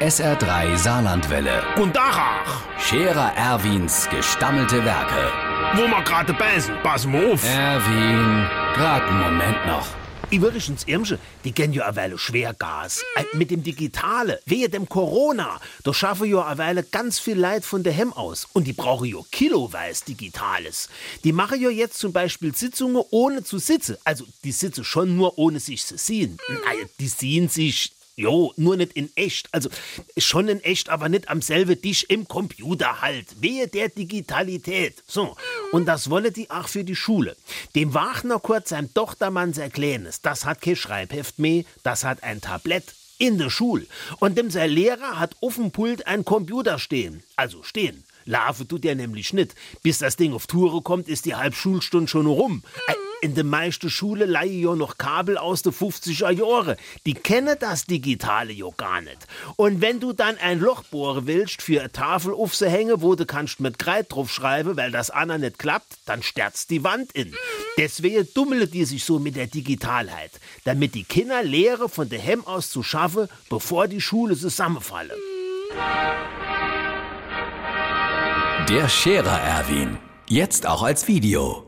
SR3 Saarlandwelle. Und Dachach, Scherer Erwins gestammelte Werke. wo wir gerade beißen, pass mal auf. Erwin, grad einen Moment noch. Übrigens, Irmsche, die kennen ja eine Weile Schwergas. Äh, Mit dem Digitale, wehe dem Corona, da schaffen ja eine Weile ganz viel Leid von der Hemm aus. Und die brauchen ja kiloweise Digitales. Die machen ja jetzt zum Beispiel Sitzungen ohne zu sitzen. Also, die sitzen schon nur ohne sich zu sehen. Naja, die sehen sich Jo, nur nicht in echt. Also schon in echt, aber nicht am selben Tisch im Computer halt. Wehe der Digitalität. So, und das wolle die auch für die Schule. Dem Wagner kurz sein Tochtermann sehr Kleines, das hat kein Schreibheft mehr, das hat ein Tablett in der Schule. Und dem sein Lehrer hat auf dem Pult ein Computer stehen. Also stehen. Larve tut er nämlich nicht. Bis das Ding auf Toure kommt, ist die Halbschulstunde schon rum. Äh, In der meisten Schule leihe ja noch Kabel aus den 50er Jahren. Die kennen das Digitale ja gar nicht. Und wenn du dann ein Loch bohren willst für eine Tafel aufzuhängen, wo du kannst mit Kreid drauf schreiben, weil das Anna nicht klappt, dann sterzt die Wand in. Deswegen dummelt die sich so mit der Digitalheit, damit die Kinder Lehre von der Hemm aus zu schaffen, bevor die Schule zusammenfalle. Der Scherer Erwin. Jetzt auch als Video.